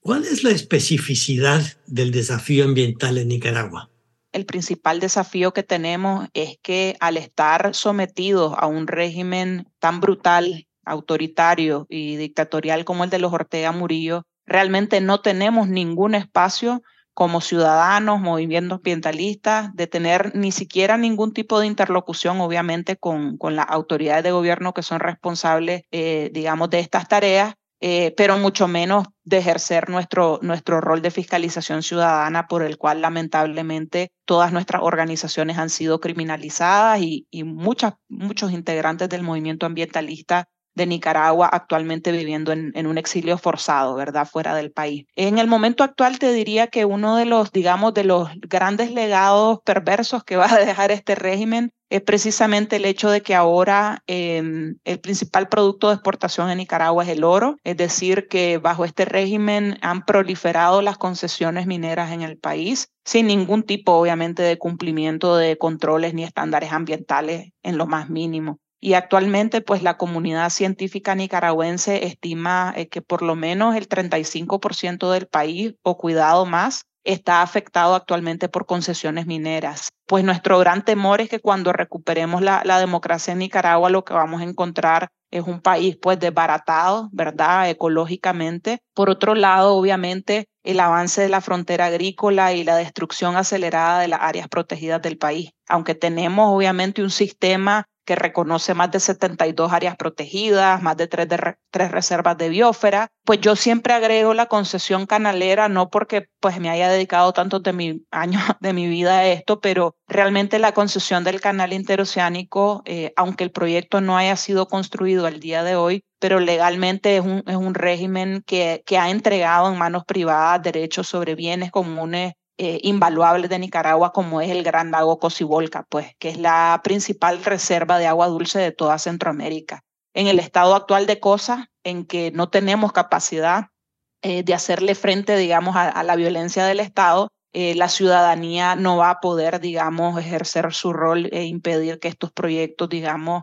¿cuál es la especificidad del desafío ambiental en Nicaragua? el principal desafío que tenemos es que al estar sometidos a un régimen tan brutal, autoritario y dictatorial como el de los Ortega Murillo, realmente no tenemos ningún espacio como ciudadanos, movimientos ambientalistas, de tener ni siquiera ningún tipo de interlocución, obviamente, con, con las autoridades de gobierno que son responsables, eh, digamos, de estas tareas, eh, pero mucho menos de ejercer nuestro, nuestro rol de fiscalización ciudadana, por el cual lamentablemente todas nuestras organizaciones han sido criminalizadas y, y muchas, muchos integrantes del movimiento ambientalista de Nicaragua actualmente viviendo en, en, un exilio forzado, ¿verdad? Fuera del país. En el momento actual te diría que uno de los, digamos, de los grandes legados perversos que va a dejar este régimen es precisamente el hecho de que ahora em, el principal producto de exportación en Nicaragua es el oro, es decir, que bajo este régimen han proliferado las concesiones mineras en el país sin ningún tipo, obviamente, de cumplimiento de controles ni estándares ambientales en lo más mínimo. Y actualmente, pues la comunidad científica nicaragüense estima eh, que por lo menos el 35% del país o cuidado más está afectado actualmente por concesiones mineras. Pues nuestro gran temor es que cuando recuperemos la, la democracia en Nicaragua, lo que vamos a encontrar es un país pues desbaratado, ¿verdad? Ecológicamente. Por otro lado, obviamente, el avance de la frontera agrícola y la destrucción acelerada de las áreas protegidas del país. Aunque tenemos obviamente un sistema que reconoce más de 72 áreas protegidas, más de tres, de tres reservas de biosfera. Pues yo siempre agrego la concesión canalera, no porque pues me haya dedicado tantos de mi años de mi vida a esto, pero realmente la concesión del canal interoceánico, eh, aunque el proyecto no haya sido construido al día de hoy, pero legalmente es un, es un régimen que, que ha entregado en manos privadas derechos sobre bienes comunes eh, invaluables de Nicaragua, como es el Gran Lago Cocibolca, pues, que es la principal reserva de agua dulce de toda Centroamérica. En el estado actual de cosas, en que no tenemos capacidad eh, de hacerle frente, digamos, a, la violencia del Estado, eh, la ciudadanía no va a poder, digamos, ejercer su rol e impedir que estos proyectos, digamos,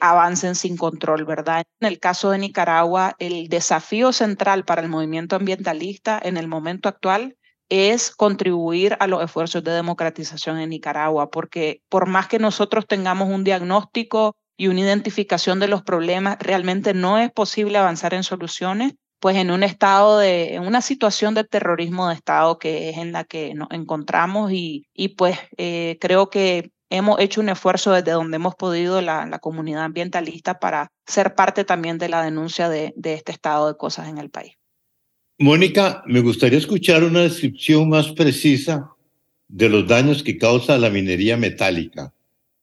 avancen sin control, ¿verdad? En el caso de Nicaragua, el desafío central para el movimiento ambientalista en el momento actual es contribuir a los esfuerzos de democratización en Nicaragua, porque por más que nosotros tengamos un diagnóstico y una identificación de los problemas, realmente no es posible avanzar en soluciones, pues en un estado de, en una situación de terrorismo de Estado que es en la que nos encontramos y, y pues eh, creo que hemos hecho un esfuerzo desde donde hemos podido la, comunidad ambientalista para ser parte también de la denuncia de, de este estado de cosas en el país. Mónica, me gustaría escuchar una descripción más precisa de los daños que causa la minería metálica.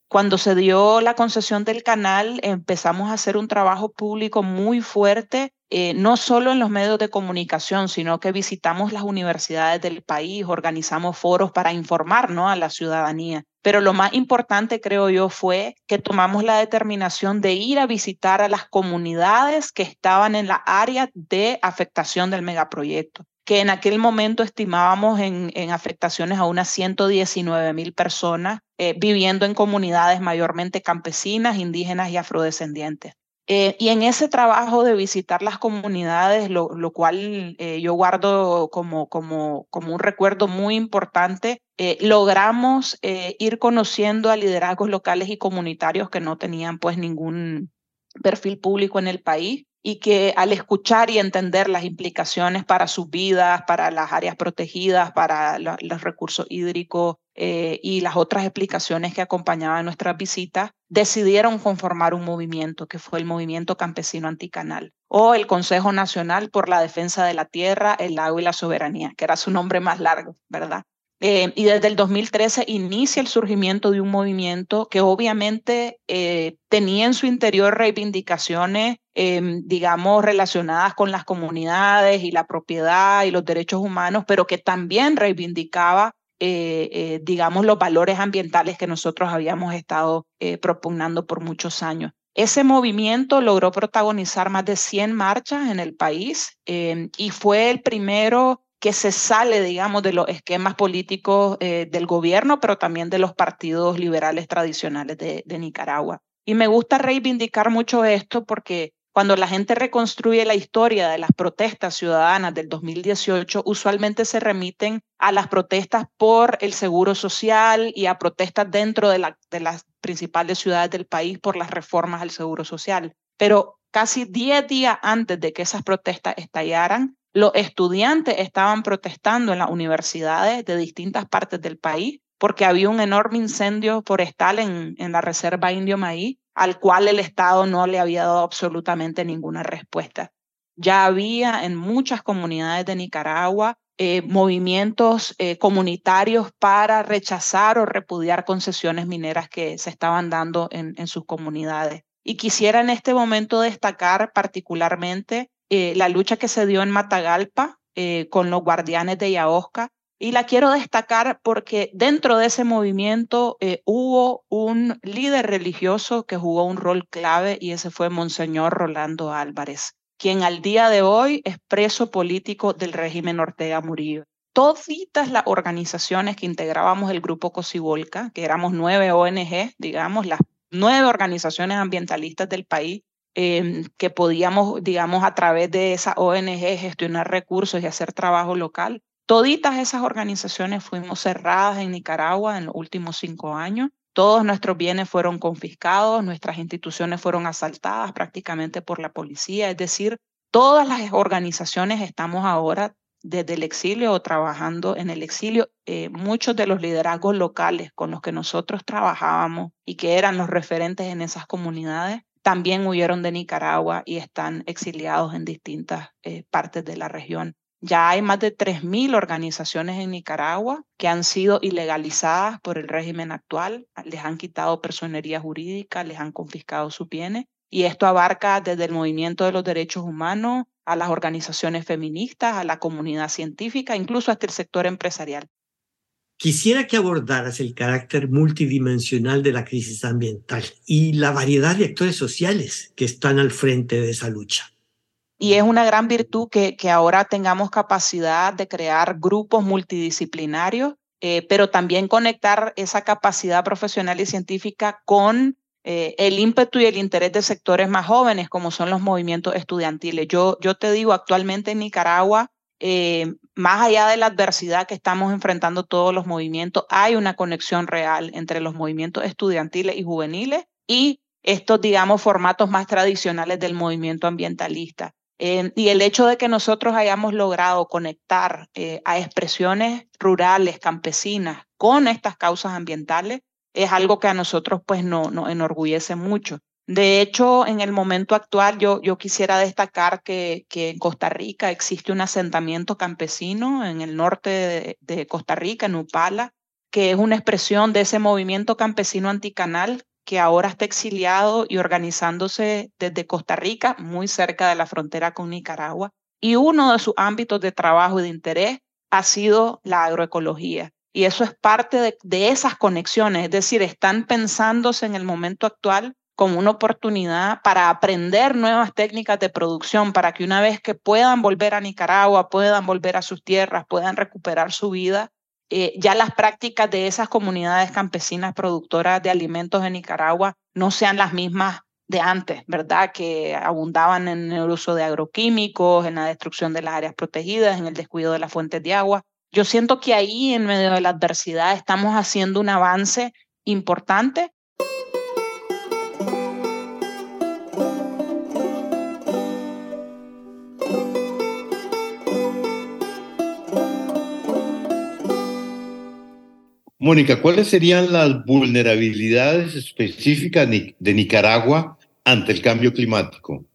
Cuando se dio la concesión del canal, empezamos a hacer un trabajo público muy fuerte, eh, no solo en los medios de comunicación, sino que visitamos las universidades del país, organizamos foros para informar ¿no? a la ciudadanía. Pero lo más importante, creo yo, fue que tomamos la determinación de ir a visitar a las comunidades que estaban en la área de afectación del megaproyecto que en aquel momento estimábamos en, afectaciones a unas 119 mil personas eh, viviendo en comunidades mayormente campesinas, indígenas y afrodescendientes. Eh, y en ese trabajo de visitar las comunidades, lo, cual eh, yo guardo como, como, como un recuerdo muy importante, logramos ir conociendo a liderazgos locales y comunitarios que no tenían pues ningún perfil público en el país y que al escuchar y entender las implicaciones para sus vidas, para las áreas protegidas, para los recursos hídricos eh, y las otras explicaciones que acompañaban nuestras visitas, decidieron conformar un movimiento que fue el Movimiento Campesino Anticanal o el Consejo Nacional por la Defensa de la Tierra, el Lago y la Soberanía, que era su nombre más largo, ¿verdad? Eh, y desde el 2013 inicia el surgimiento de un movimiento que obviamente eh, tenía en su interior reivindicaciones, em, digamos, relacionadas con las comunidades y la propiedad y los derechos humanos, pero que también reivindicaba, eh, digamos, los valores ambientales que nosotros habíamos estado propugnando por muchos años. Ese movimiento logró protagonizar más de 100 marchas en el país em, y fue el primero que se sale, digamos, de los esquemas políticos eh, del gobierno, pero también de los partidos liberales tradicionales de, Nicaragua. Y me gusta reivindicar mucho esto porque cuando la gente reconstruye la historia de las protestas ciudadanas del 2018, usualmente se remiten a las protestas por el seguro social y a protestas dentro de, de las principales ciudades del país por las reformas al seguro social. Pero casi 10 días antes de que esas protestas estallaran, los estudiantes estaban protestando en las universidades de distintas partes del país porque había un enorme incendio forestal en, en la reserva indio maíz al cual el Estado no le había dado absolutamente ninguna respuesta. Ya había en muchas comunidades de Nicaragua eh, movimientos eh, comunitarios para rechazar o repudiar concesiones mineras que se estaban dando en, en sus comunidades. Y quisiera en este momento destacar particularmente eh, la lucha que se dio en Matagalpa eh, con los guardianes de Yaosca. Y la quiero destacar porque dentro de ese movimiento eh, hubo un líder religioso que jugó un rol clave y ese fue Monseñor Rolando Álvarez, quien al día de hoy es preso político del régimen Ortega Murillo. Toditas las organizaciones que integrábamos el grupo Cosibolca, que éramos nueve ONG, digamos, las nueve organizaciones ambientalistas del país, Em, que podíamos, digamos, a través de esa ONG gestionar recursos y hacer trabajo local. Toditas esas organizaciones fuimos cerradas en Nicaragua en los últimos cinco años. Todos nuestros bienes fueron confiscados, nuestras instituciones fueron asaltadas prácticamente por la policía. Es decir, todas las organizaciones estamos ahora desde el exilio o trabajando en el exilio. Eh, muchos de los liderazgos locales con los que nosotros trabajábamos y que eran los referentes en esas comunidades también huyeron de Nicaragua y están exiliados en distintas eh, partes de la región. Ya hay más de 3.000 organizaciones en Nicaragua que han sido ilegalizadas por el régimen actual, les han quitado personería jurídica, les han confiscado sus bienes y esto abarca desde el movimiento de los derechos humanos a las organizaciones feministas, a la comunidad científica, incluso hasta el sector empresarial. Quisiera que abordaras el carácter multidimensional de la crisis ambiental y la variedad de actores sociales que están al frente de esa lucha. Y es una gran virtud que, que ahora tengamos capacidad de crear grupos multidisciplinarios, eh, pero también conectar esa capacidad profesional y científica con eh, el ímpetu y el interés de sectores más jóvenes, como son los movimientos estudiantiles. Yo, yo te digo, actualmente en Nicaragua eh, más allá de la adversidad que estamos enfrentando todos los movimientos, hay una conexión real entre los movimientos estudiantiles y juveniles y estos, digamos, formatos más tradicionales del movimiento ambientalista. Y el hecho de que nosotros hayamos logrado conectar eh, a expresiones rurales, campesinas, con estas causas ambientales, es algo que a nosotros pues no, nos enorgullece mucho. De hecho, en el momento actual yo, quisiera destacar que, que, en Costa Rica existe un asentamiento campesino en el norte de, Costa Rica, en Upala, que es una expresión de ese movimiento campesino anticanal que ahora está exiliado y organizándose desde Costa Rica, muy cerca de la frontera con Nicaragua. Y uno de sus ámbitos de trabajo y de interés ha sido la agroecología. Y eso es parte de, de esas conexiones, es decir, están pensándose en el momento actual como una oportunidad para aprender nuevas técnicas de producción, para que una vez que puedan volver a Nicaragua, puedan volver a sus tierras, puedan recuperar su vida, eh, ya las prácticas de esas comunidades campesinas productoras de alimentos en Nicaragua no sean las mismas de antes, ¿verdad? Que abundaban en el uso de agroquímicos, en la destrucción de las áreas protegidas, en el descuido de las fuentes de agua. Yo siento que ahí, en medio de la adversidad, estamos haciendo un avance importante Mónica, ¿cuáles serían las vulnerabilidades específicas de Nicaragua ante el cambio climático?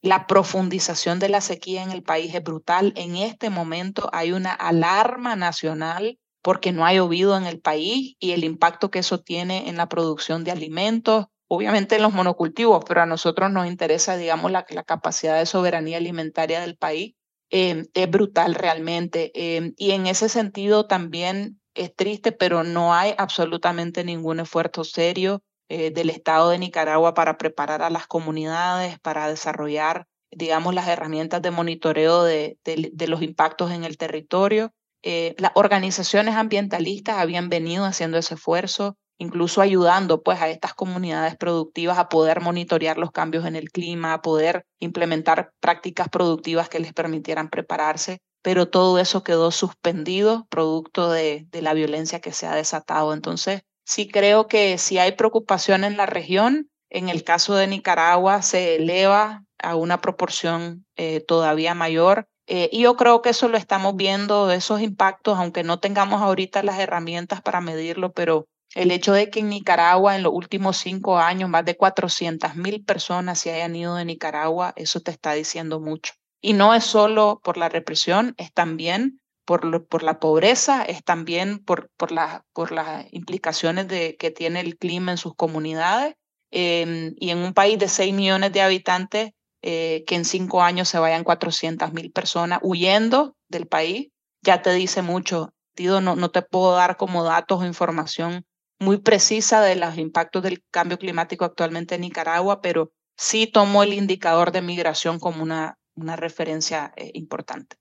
La profundización de la sequía en el país es brutal. En este momento hay una alarma nacional porque no ha llovido en el país y el impacto que eso tiene en la producción de alimentos, obviamente en los monocultivos, pero a nosotros nos interesa, digamos, la, capacidad de soberanía alimentaria del país. Eh, es brutal realmente. Eh, y en ese sentido también es triste, pero no hay absolutamente ningún esfuerzo serio eh, del Estado de Nicaragua para preparar a las comunidades, para desarrollar, digamos, las herramientas de monitoreo de, los impactos en el territorio. Eh, las organizaciones ambientalistas habían venido haciendo ese esfuerzo, incluso ayudando pues a estas comunidades productivas a poder monitorear los cambios en el clima, a poder implementar prácticas productivas que les permitieran prepararse pero todo eso quedó suspendido producto de, la violencia que se ha desatado. Entonces, sí creo que si hay preocupación en la región, en el caso de Nicaragua se eleva a una proporción eh, todavía mayor. Eh, y yo creo que eso lo estamos viendo, esos impactos, aunque no tengamos ahorita las herramientas para medirlo, pero el hecho de que en Nicaragua en los últimos cinco años más de 400 mil personas se hayan ido de Nicaragua, eso te está diciendo mucho. Y no es solo por la represión, es también por, por la pobreza, es también por, por, por las implicaciones de, que tiene el clima en sus comunidades. Em, y en un país de 6 millones de habitantes, eh, que en cinco años se vayan 400 mil personas huyendo del país, ya te dice mucho. No, no te puedo dar como datos o información muy precisa de los impactos del cambio climático actualmente en Nicaragua, pero sí tomo el indicador de migración como una, una referencia eh, importante.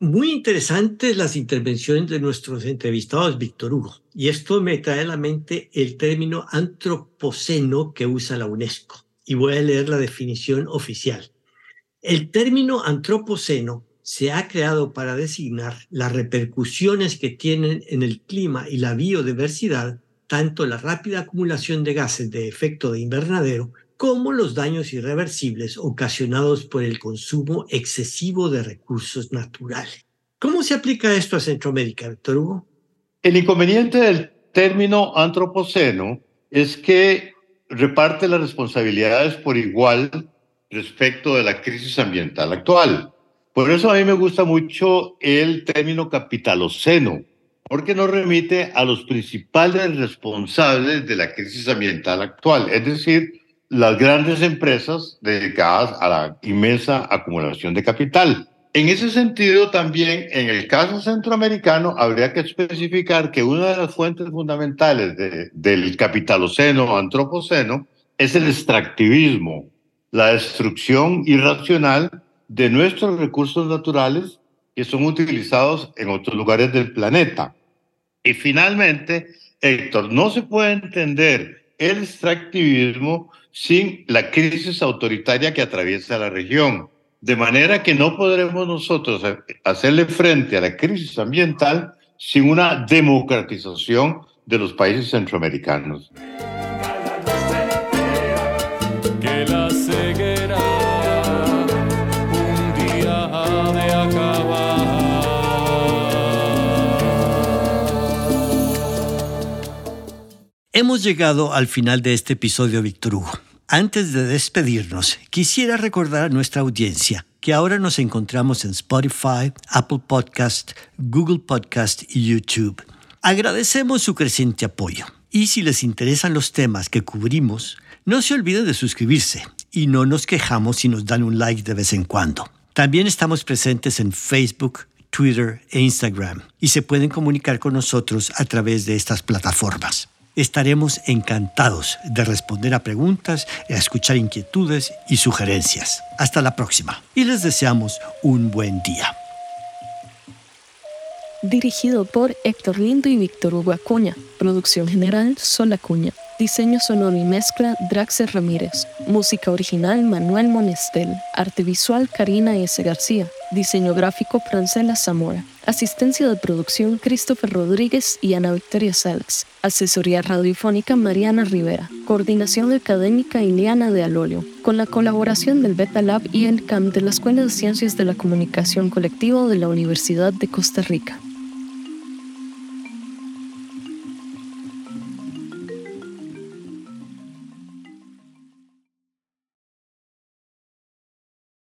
Muy interesantes las intervenciones de nuestros entrevistados, Víctor Hugo. Y esto me trae a la mente el término antropoceno que usa la UNESCO. Y voy a leer la definición oficial. El término antropoceno se ha creado para designar las repercusiones que tienen en el clima y la biodiversidad tanto la rápida acumulación de gases de efecto de invernadero como los daños irreversibles ocasionados por el consumo excesivo de recursos naturales. ¿Cómo se aplica esto a Centroamérica, Víctor Hugo? El inconveniente del término antropoceno es que reparte las responsabilidades por igual respecto de la crisis ambiental actual. Por eso a mí me gusta mucho el término capitaloceno, porque nos remite a los principales responsables de la crisis ambiental actual, es decir, las grandes empresas dedicadas a la inmensa acumulación de capital. En ese sentido, también en el caso centroamericano, habría que especificar que una de las fuentes fundamentales del capitaloceno o antropoceno es el extractivismo, la destrucción irracional de nuestros recursos naturales que son utilizados en otros lugares del planeta. Y finalmente, Héctor, no se puede entender el extractivismo sin la crisis autoritaria que atraviesa la región. De manera que no podremos nosotros hacerle frente a la crisis ambiental sin una democratización de los países centroamericanos. Hemos llegado al final de este episodio, Víctor Hugo. Antes de despedirnos, quisiera recordar a nuestra audiencia que ahora nos encontramos en Spotify, Apple Podcast, Google Podcast y YouTube. Agradecemos su creciente apoyo. Y si les interesan los temas que cubrimos, no se olviden de suscribirse y no nos quejamos si nos dan un like de vez en cuando. También estamos presentes en Facebook, Twitter e Instagram y se pueden comunicar con nosotros a través de estas plataformas. Estaremos encantados de responder a preguntas, a escuchar inquietudes y sugerencias. Hasta la próxima y les deseamos un buen día. Dirigido por Héctor Lindo y Víctor Hugo Acuña. Producción general Sol. Diseño sonoro y mezcla Draxer Ramírez. Música original Manuel Monestel. Arte visual Karina S. García. Diseño gráfico Francela Zamora. Asistencia de producción Christopher Rodríguez y Ana Victoria Sales. Asesoría radiofónica Mariana Rivera. Coordinación académica Iliana de Alolio. Con la colaboración del Beta Lab y el CAM de la Escuela de Ciencias de la Comunicación Colectiva de la Universidad de Costa Rica.